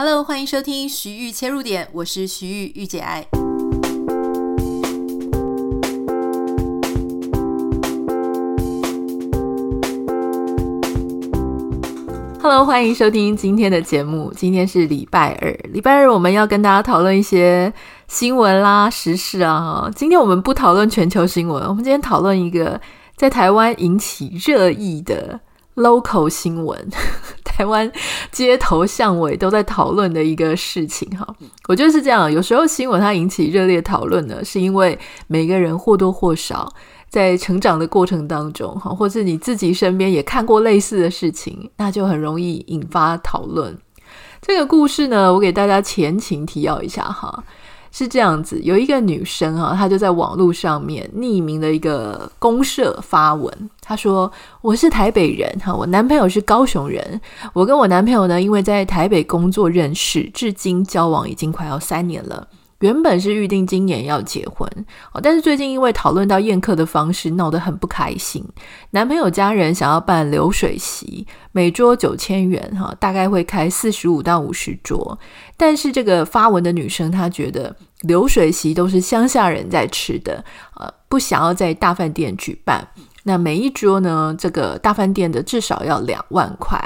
Hello，欢迎收听徐玉切入点，我是徐玉玉姐爱。Hello，欢迎收听今天的节目。今天是礼拜二，礼拜二我们要跟大家讨论一些新闻啦、时事啊。今天我们不讨论全球新闻，我们今天讨论一个在台湾引起热议的 local 新闻。台湾街头巷尾都在讨论的一个事情，哈，我觉得是这样。有时候新闻它引起热烈讨论呢，是因为每个人或多或少在成长的过程当中，哈，或是你自己身边也看过类似的事情，那就很容易引发讨论。这个故事呢，我给大家前情提要一下，哈。是这样子，有一个女生啊，她就在网络上面匿名的一个公社发文，她说：“我是台北人哈，我男朋友是高雄人，我跟我男朋友呢，因为在台北工作认识，至今交往已经快要三年了。”原本是预定今年要结婚哦，但是最近因为讨论到宴客的方式闹得很不开心。男朋友家人想要办流水席，每桌九千元，哈，大概会开四十五到五十桌。但是这个发文的女生她觉得流水席都是乡下人在吃的，呃，不想要在大饭店举办。那每一桌呢，这个大饭店的至少要两万块。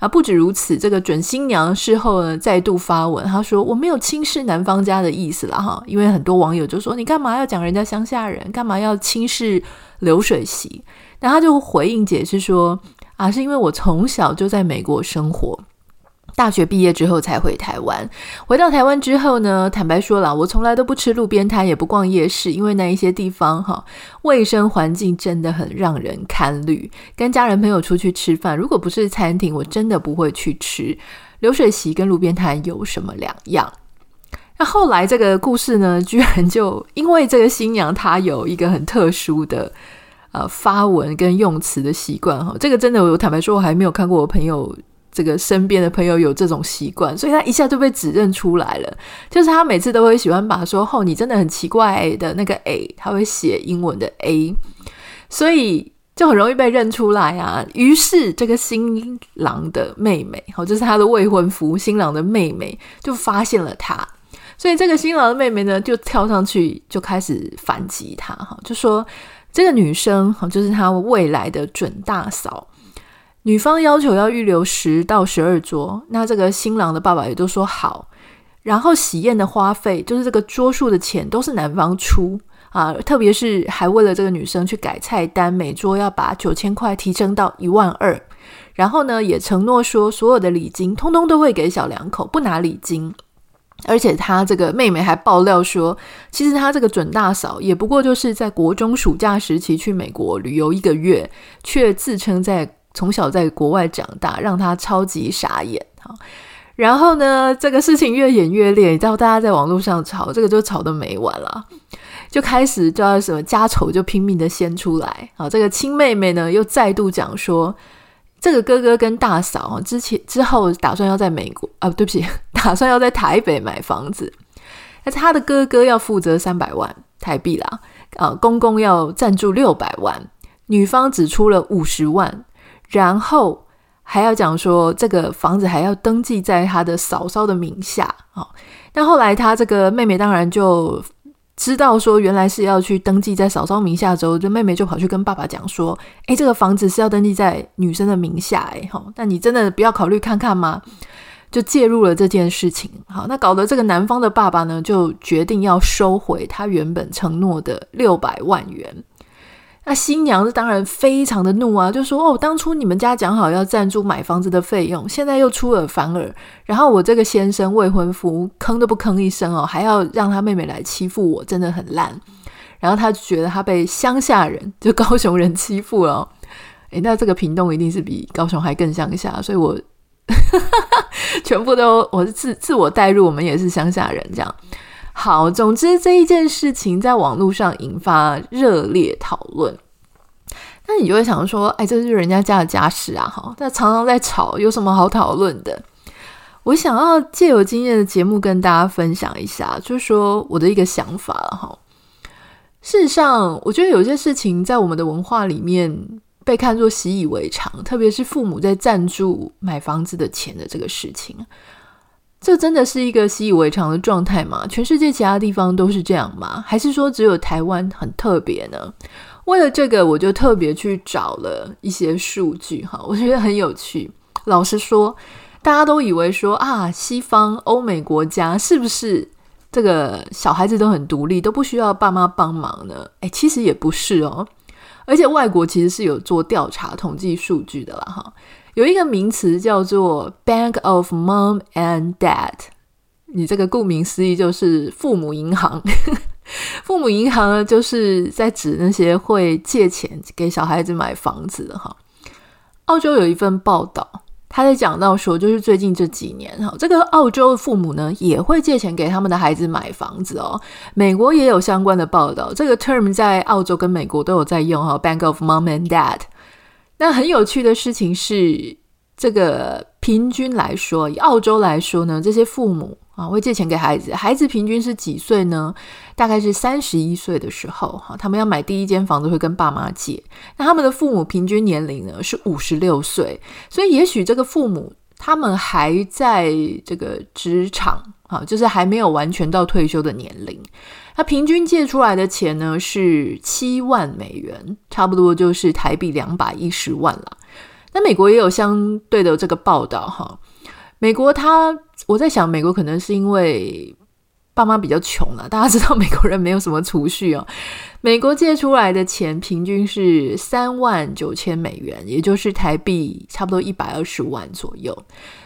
啊，不止如此，这个准新娘事后呢再度发文，她说：“我没有轻视男方家的意思了哈，因为很多网友就说你干嘛要讲人家乡下人，干嘛要轻视流水席？”那她就回应解释说：“啊，是因为我从小就在美国生活。”大学毕业之后才回台湾，回到台湾之后呢，坦白说了，我从来都不吃路边摊，也不逛夜市，因为那一些地方哈，卫生环境真的很让人堪虑。跟家人朋友出去吃饭，如果不是餐厅，我真的不会去吃。流水席跟路边摊有什么两样？那后来这个故事呢，居然就因为这个新娘她有一个很特殊的呃发文跟用词的习惯哈，这个真的我坦白说，我还没有看过我朋友。这个身边的朋友有这种习惯，所以他一下就被指认出来了。就是他每次都会喜欢把说“哦，你真的很奇怪”的那个 “a”，他会写英文的 “a”，所以就很容易被认出来啊。于是这个新郎的妹妹，哦，就是他的未婚夫新郎的妹妹，就发现了他。所以这个新郎的妹妹呢，就跳上去就开始反击他，哈，就说这个女生，哈，就是他未来的准大嫂。女方要求要预留十到十二桌，那这个新郎的爸爸也都说好。然后喜宴的花费，就是这个桌数的钱都是男方出啊，特别是还为了这个女生去改菜单，每桌要把九千块提升到一万二。然后呢，也承诺说所有的礼金通通都会给小两口，不拿礼金。而且他这个妹妹还爆料说，其实他这个准大嫂也不过就是在国中暑假时期去美国旅游一个月，却自称在。从小在国外长大，让他超级傻眼哈。然后呢，这个事情越演越烈，你知道，大家在网络上吵，这个就吵得没完了，就开始叫什么家丑就拼命的掀出来。啊，这个亲妹妹呢又再度讲说，这个哥哥跟大嫂之前之后打算要在美国啊，对不起，打算要在台北买房子，但是他的哥哥要负责三百万台币啦，啊，公公要赞助六百万，女方只出了五十万。然后还要讲说，这个房子还要登记在他的嫂嫂的名下啊。但后来他这个妹妹当然就知道说，原来是要去登记在嫂嫂名下之后，这妹妹就跑去跟爸爸讲说：“诶，这个房子是要登记在女生的名下，诶，哈，那你真的不要考虑看看吗？”就介入了这件事情。好，那搞得这个男方的爸爸呢，就决定要收回他原本承诺的六百万元。那新娘子当然非常的怒啊，就说：“哦，当初你们家讲好要赞助买房子的费用，现在又出尔反尔，然后我这个先生未婚夫吭都不吭一声哦，还要让他妹妹来欺负我，真的很烂。”然后他觉得他被乡下人，就高雄人欺负了。诶，那这个屏东一定是比高雄还更乡下，所以我 全部都我是自自我带入，我们也是乡下人这样。好，总之这一件事情在网络上引发热烈讨论。那你就会想说，哎，这是人家家的家事啊，哈，那常常在吵，有什么好讨论的？我想要借由今天的节目跟大家分享一下，就是说我的一个想法，哈。事实上，我觉得有些事情在我们的文化里面被看作习以为常，特别是父母在赞助买房子的钱的这个事情。这真的是一个习以为常的状态吗？全世界其他地方都是这样吗？还是说只有台湾很特别呢？为了这个，我就特别去找了一些数据哈，我觉得很有趣。老实说，大家都以为说啊，西方欧美国家是不是这个小孩子都很独立，都不需要爸妈帮忙呢？诶，其实也不是哦。而且外国其实是有做调查统计数据的啦哈。有一个名词叫做 Bank of Mom and Dad，你这个顾名思义就是父母银行。父母银行呢，就是在指那些会借钱给小孩子买房子的哈。澳洲有一份报道，他在讲到说，就是最近这几年哈，这个澳洲的父母呢也会借钱给他们的孩子买房子哦。美国也有相关的报道，这个 term 在澳洲跟美国都有在用哈，Bank of Mom and Dad。那很有趣的事情是，这个平均来说，以澳洲来说呢，这些父母啊会借钱给孩子，孩子平均是几岁呢？大概是三十一岁的时候，哈，他们要买第一间房子会跟爸妈借。那他们的父母平均年龄呢是五十六岁，所以也许这个父母他们还在这个职场啊，就是还没有完全到退休的年龄。他平均借出来的钱呢是七万美元，差不多就是台币两百一十万了。那美国也有相对的这个报道哈。美国他，我在想，美国可能是因为爸妈比较穷了。大家知道美国人没有什么储蓄哦。美国借出来的钱平均是三万九千美元，也就是台币差不多一百二十万左右。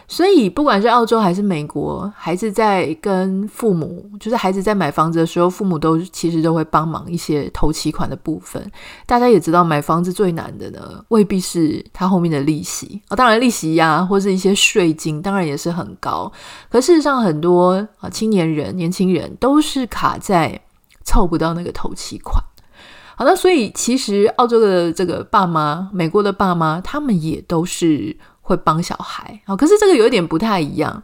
所以，不管是澳洲还是美国，孩子在跟父母，就是孩子在买房子的时候，父母都其实都会帮忙一些头期款的部分。大家也知道，买房子最难的呢，未必是它后面的利息啊，当然利息呀、啊，或是一些税金，当然也是很高。可事实上，很多啊青年人、年轻人都是卡在凑不到那个头期款。好，那所以其实澳洲的这个爸妈，美国的爸妈，他们也都是。会帮小孩，好，可是这个有一点不太一样。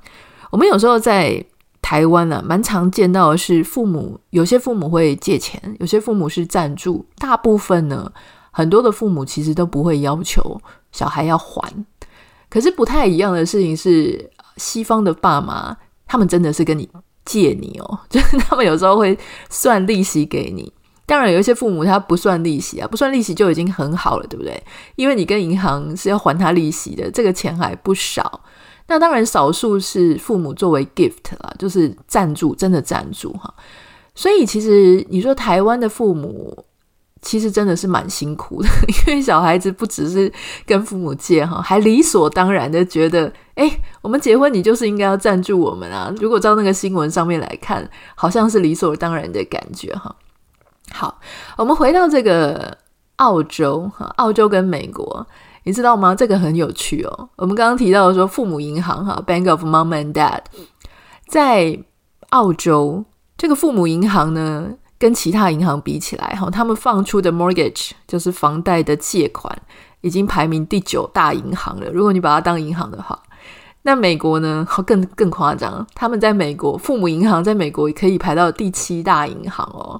我们有时候在台湾呢、啊，蛮常见到的是父母，有些父母会借钱，有些父母是赞助，大部分呢，很多的父母其实都不会要求小孩要还。可是不太一样的事情是，西方的爸妈，他们真的是跟你借你哦，就是他们有时候会算利息给你。当然，有一些父母他不算利息啊，不算利息就已经很好了，对不对？因为你跟银行是要还他利息的，这个钱还不少。那当然，少数是父母作为 gift 啦，就是赞助，真的赞助哈。所以，其实你说台湾的父母其实真的是蛮辛苦的，因为小孩子不只是跟父母借哈，还理所当然的觉得，哎，我们结婚你就是应该要赞助我们啊。如果照那个新闻上面来看，好像是理所当然的感觉哈。好，我们回到这个澳洲哈，澳洲跟美国，你知道吗？这个很有趣哦。我们刚刚提到说，父母银行哈，Bank of Mom and Dad，在澳洲这个父母银行呢，跟其他银行比起来哈，他们放出的 mortgage 就是房贷的借款，已经排名第九大银行了。如果你把它当银行的话，那美国呢，更更夸张，他们在美国父母银行在美国也可以排到第七大银行哦。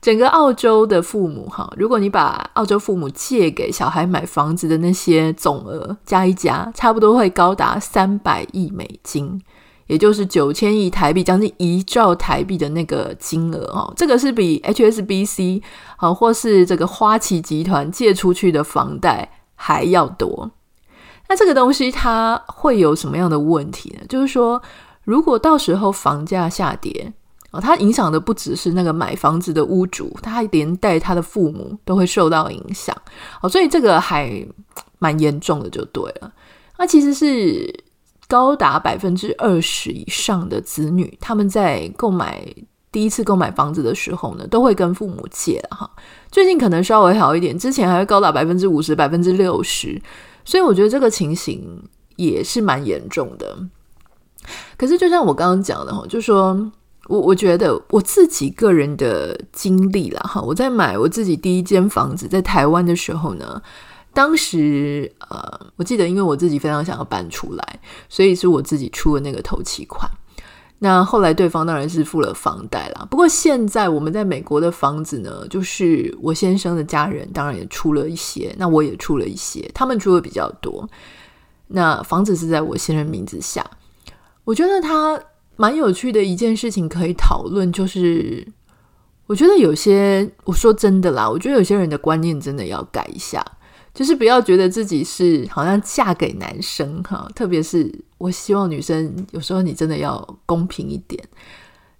整个澳洲的父母哈，如果你把澳洲父母借给小孩买房子的那些总额加一加，差不多会高达三百亿美金，也就是九千亿台币，将近一兆台币的那个金额哦。这个是比 HSBC 啊，或是这个花旗集团借出去的房贷还要多。那这个东西它会有什么样的问题呢？就是说，如果到时候房价下跌，哦，它影响的不只是那个买房子的屋主，他还连带他的父母都会受到影响。哦，所以这个还蛮严重的，就对了。那其实是高达百分之二十以上的子女，他们在购买第一次购买房子的时候呢，都会跟父母借哈。最近可能稍微好一点，之前还会高达百分之五十、百分之六十。所以我觉得这个情形也是蛮严重的。可是就像我刚刚讲的哈，就说。我我觉得我自己个人的经历啦，哈，我在买我自己第一间房子在台湾的时候呢，当时呃，我记得因为我自己非常想要搬出来，所以是我自己出的那个头期款。那后来对方当然是付了房贷啦。不过现在我们在美国的房子呢，就是我先生的家人当然也出了一些，那我也出了一些，他们出的比较多。那房子是在我先生名字下。我觉得他蛮有趣的一件事情可以讨论，就是我觉得有些，我说真的啦，我觉得有些人的观念真的要改一下，就是不要觉得自己是好像嫁给男生哈，特别是我希望女生有时候你真的要公平一点，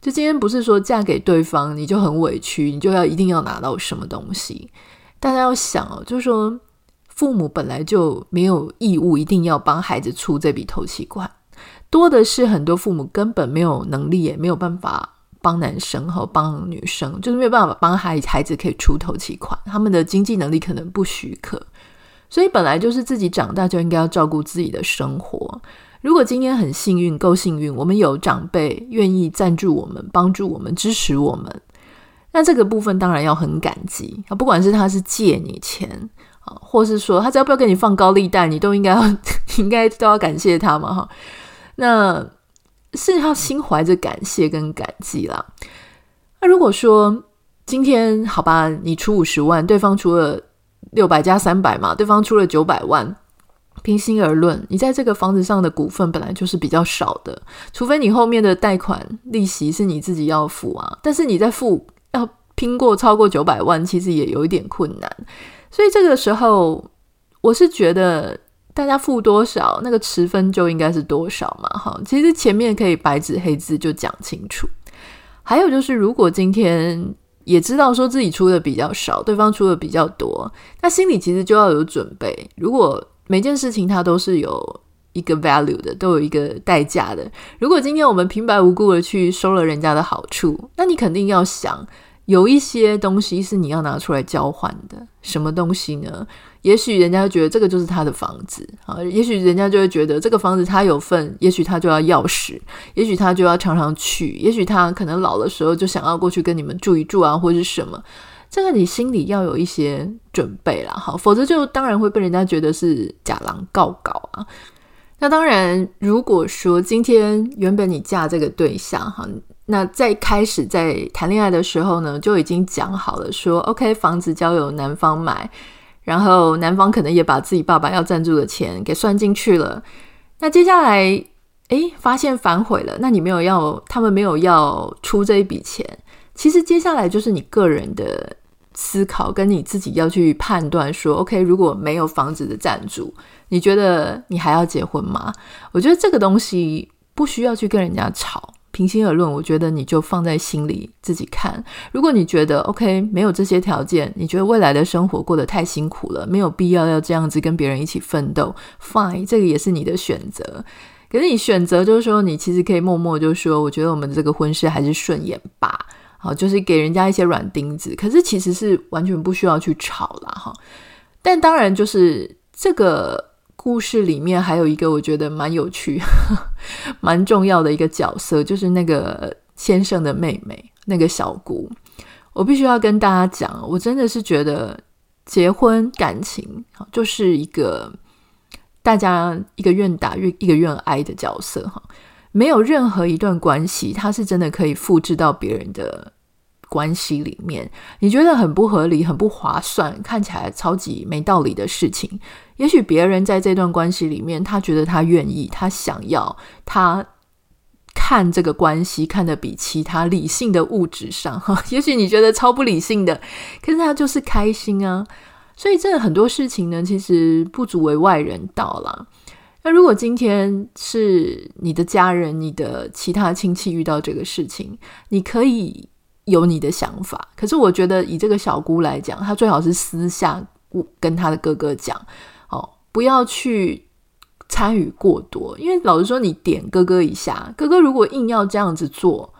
就今天不是说嫁给对方你就很委屈，你就要一定要拿到什么东西，大家要想哦，就是说父母本来就没有义务一定要帮孩子出这笔头期款。多的是很多父母根本没有能力，也没有办法帮男生和帮女生，就是没有办法帮孩孩子可以出头期款，他们的经济能力可能不许可，所以本来就是自己长大就应该要照顾自己的生活。如果今天很幸运，够幸运，我们有长辈愿意赞助我们、帮助我们、支持我们，那这个部分当然要很感激啊！不管是他是借你钱啊，或是说他只要不要给你放高利贷，你都应该要 应该都要感谢他嘛，哈。那是要心怀着感谢跟感激啦。那如果说今天好吧，你出五十万，对方出了六百加三百嘛，对方出了九百万，平心而论，你在这个房子上的股份本来就是比较少的，除非你后面的贷款利息是你自己要付啊。但是你在付要拼过超过九百万，其实也有一点困难。所以这个时候，我是觉得。大家付多少，那个持分就应该是多少嘛，哈。其实前面可以白纸黑字就讲清楚。还有就是，如果今天也知道说自己出的比较少，对方出的比较多，那心里其实就要有准备。如果每件事情它都是有一个 value 的，都有一个代价的。如果今天我们平白无故的去收了人家的好处，那你肯定要想。有一些东西是你要拿出来交换的，什么东西呢？也许人家觉得这个就是他的房子啊，也许人家就会觉得这个房子他有份，也许他就要钥匙，也许他就要常常去，也许他可能老的时候就想要过去跟你们住一住啊，或者是什么，这个你心里要有一些准备啦，好，否则就当然会被人家觉得是假狼告告啊。那当然，如果说今天原本你嫁这个对象哈。那在开始在谈恋爱的时候呢，就已经讲好了说，OK，房子交由男方买，然后男方可能也把自己爸爸要赞助的钱给算进去了。那接下来，诶，发现反悔了，那你没有要，他们没有要出这一笔钱。其实接下来就是你个人的思考，跟你自己要去判断说，OK，如果没有房子的赞助，你觉得你还要结婚吗？我觉得这个东西不需要去跟人家吵。平心而论，我觉得你就放在心里自己看。如果你觉得 OK，没有这些条件，你觉得未来的生活过得太辛苦了，没有必要要这样子跟别人一起奋斗，Fine，这个也是你的选择。可是你选择就是说，你其实可以默默就说，我觉得我们这个婚事还是顺眼吧。好，就是给人家一些软钉子。可是其实是完全不需要去吵啦。哈。但当然，就是这个。故事里面还有一个我觉得蛮有趣、蛮重要的一个角色，就是那个先生的妹妹，那个小姑。我必须要跟大家讲，我真的是觉得结婚感情就是一个大家一个愿打一个愿挨的角色哈，没有任何一段关系，它是真的可以复制到别人的。关系里面，你觉得很不合理、很不划算，看起来超级没道理的事情，也许别人在这段关系里面，他觉得他愿意，他想要，他看这个关系看得比其他理性的物质上，哈，也许你觉得超不理性的，可是他就是开心啊。所以这很多事情呢，其实不足为外人道啦。那如果今天是你的家人、你的其他亲戚遇到这个事情，你可以。有你的想法，可是我觉得以这个小姑来讲，她最好是私下跟她的哥哥讲，不要去参与过多，因为老实说，你点哥哥一下，哥哥如果硬要这样子做，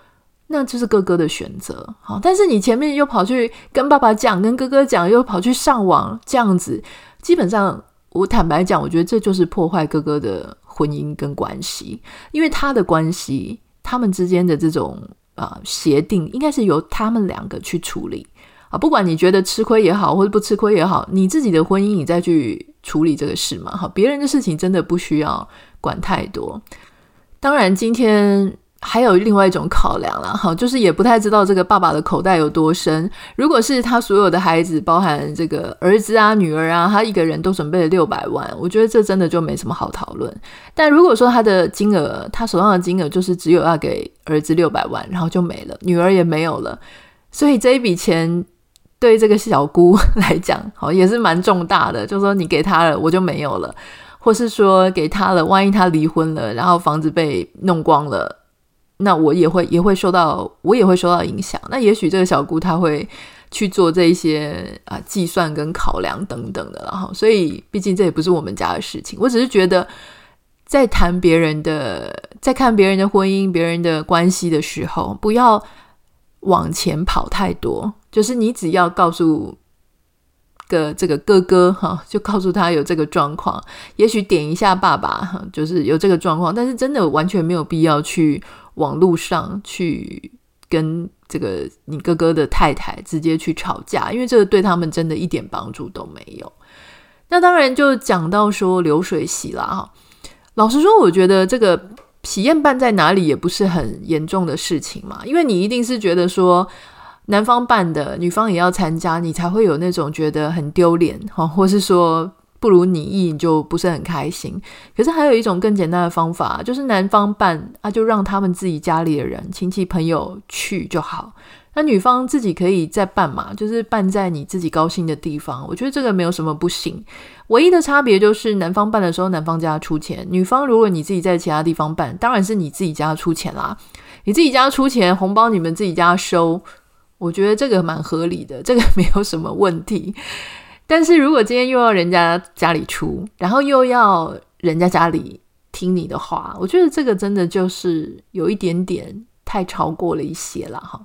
那就是哥哥的选择，好，但是你前面又跑去跟爸爸讲，跟哥哥讲，又跑去上网这样子，基本上我坦白讲，我觉得这就是破坏哥哥的婚姻跟关系，因为他的关系，他们之间的这种。啊，协定应该是由他们两个去处理啊，不管你觉得吃亏也好，或者不吃亏也好，你自己的婚姻你再去处理这个事嘛。好，别人的事情真的不需要管太多。当然，今天还有另外一种考量了，哈，就是也不太知道这个爸爸的口袋有多深。如果是他所有的孩子，包含这个儿子啊、女儿啊，他一个人都准备了六百万，我觉得这真的就没什么好讨论。但如果说他的金额，他手上的金额就是只有要给儿子六百万，然后就没了，女儿也没有了，所以这一笔钱对这个小姑 来讲，好也是蛮重大的。就是说你给他了，我就没有了，或是说给他了，万一他离婚了，然后房子被弄光了。那我也会也会受到，我也会受到影响。那也许这个小姑她会去做这一些啊计算跟考量等等的，然后所以毕竟这也不是我们家的事情。我只是觉得，在谈别人的，在看别人的婚姻、别人的关系的时候，不要往前跑太多。就是你只要告诉个这个哥哥哈，就告诉他有这个状况，也许点一下爸爸哈，就是有这个状况，但是真的完全没有必要去。网络上去跟这个你哥哥的太太直接去吵架，因为这个对他们真的一点帮助都没有。那当然就讲到说流水席啦哈。老实说，我觉得这个喜宴办在哪里也不是很严重的事情嘛，因为你一定是觉得说男方办的，女方也要参加，你才会有那种觉得很丢脸哈，或是说。不如你意，你就不是很开心。可是还有一种更简单的方法，就是男方办啊，就让他们自己家里的人、亲戚朋友去就好。那女方自己可以再办嘛，就是办在你自己高兴的地方。我觉得这个没有什么不行。唯一的差别就是男方办的时候，男方家出钱；女方如果你自己在其他地方办，当然是你自己家出钱啦。你自己家出钱，红包你们自己家收，我觉得这个蛮合理的，这个没有什么问题。但是如果今天又要人家家里出，然后又要人家家里听你的话，我觉得这个真的就是有一点点太超过了一些了哈。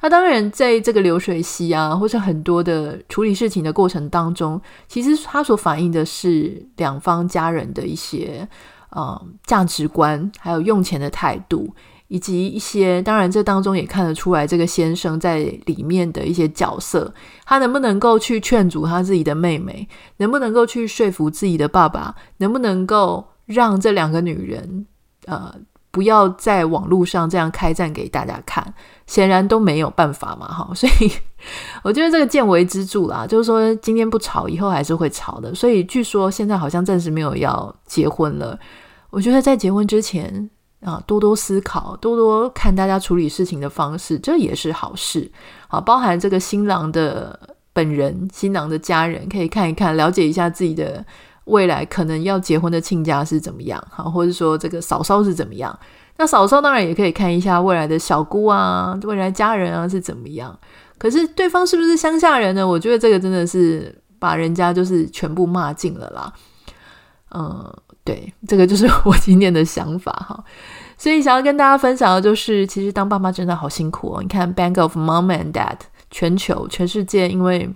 那当然，在这个流水席啊，或者很多的处理事情的过程当中，其实它所反映的是两方家人的一些呃价值观，还有用钱的态度。以及一些，当然这当中也看得出来，这个先生在里面的一些角色，他能不能够去劝阻他自己的妹妹，能不能够去说服自己的爸爸，能不能够让这两个女人，呃，不要在网络上这样开战给大家看，显然都没有办法嘛，哈，所以我觉得这个见微知著啦，就是说今天不吵，以后还是会吵的，所以据说现在好像暂时没有要结婚了，我觉得在结婚之前。啊，多多思考，多多看大家处理事情的方式，这也是好事。啊，包含这个新郎的本人、新郎的家人，可以看一看，了解一下自己的未来可能要结婚的亲家是怎么样，哈，或者说这个嫂嫂是怎么样。那嫂嫂当然也可以看一下未来的小姑啊，未来家人啊是怎么样。可是对方是不是乡下人呢？我觉得这个真的是把人家就是全部骂尽了啦。嗯。对，这个就是我今天的想法哈，所以想要跟大家分享的就是，其实当爸妈真的好辛苦哦。你看，Bank of Mom and Dad，全球全世界，因为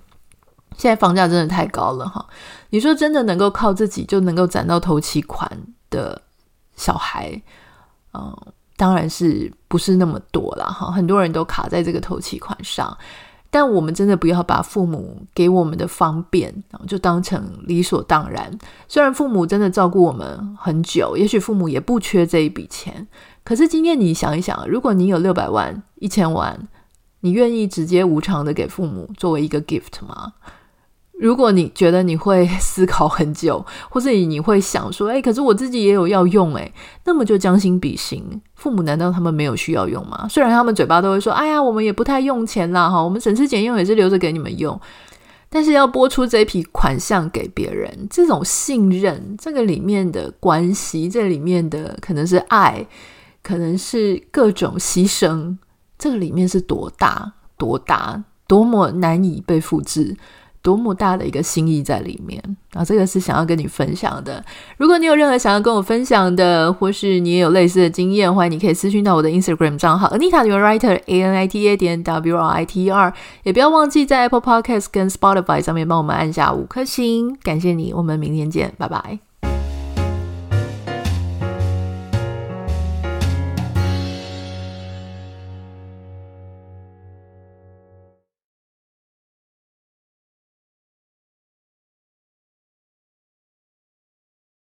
现在房价真的太高了哈。你说真的能够靠自己就能够攒到头期款的小孩，嗯，当然是不是那么多了哈。很多人都卡在这个头期款上。但我们真的不要把父母给我们的方便就当成理所当然。虽然父母真的照顾我们很久，也许父母也不缺这一笔钱。可是今天你想一想，如果你有六百万、一千万，你愿意直接无偿的给父母作为一个 gift 吗？如果你觉得你会思考很久，或者你会想说，诶，可是我自己也有要用，诶，那么就将心比心，父母难道他们没有需要用吗？虽然他们嘴巴都会说，哎呀，我们也不太用钱啦，哈，我们省吃俭用也是留着给你们用，但是要拨出这笔款项给别人，这种信任，这个里面的关系，这里面的可能是爱，可能是各种牺牲，这个里面是多大多大，多么难以被复制。多么大的一个心意在里面啊！这个是想要跟你分享的。如果你有任何想要跟我分享的，或是你也有类似的经验，欢迎你可以私讯到我的 Instagram 账号 Anita Your Writer A N I T A 点 W R I T E R。也不要忘记在 Apple Podcast 跟 Spotify 上面帮我们按下五颗星，感谢你。我们明天见，拜拜。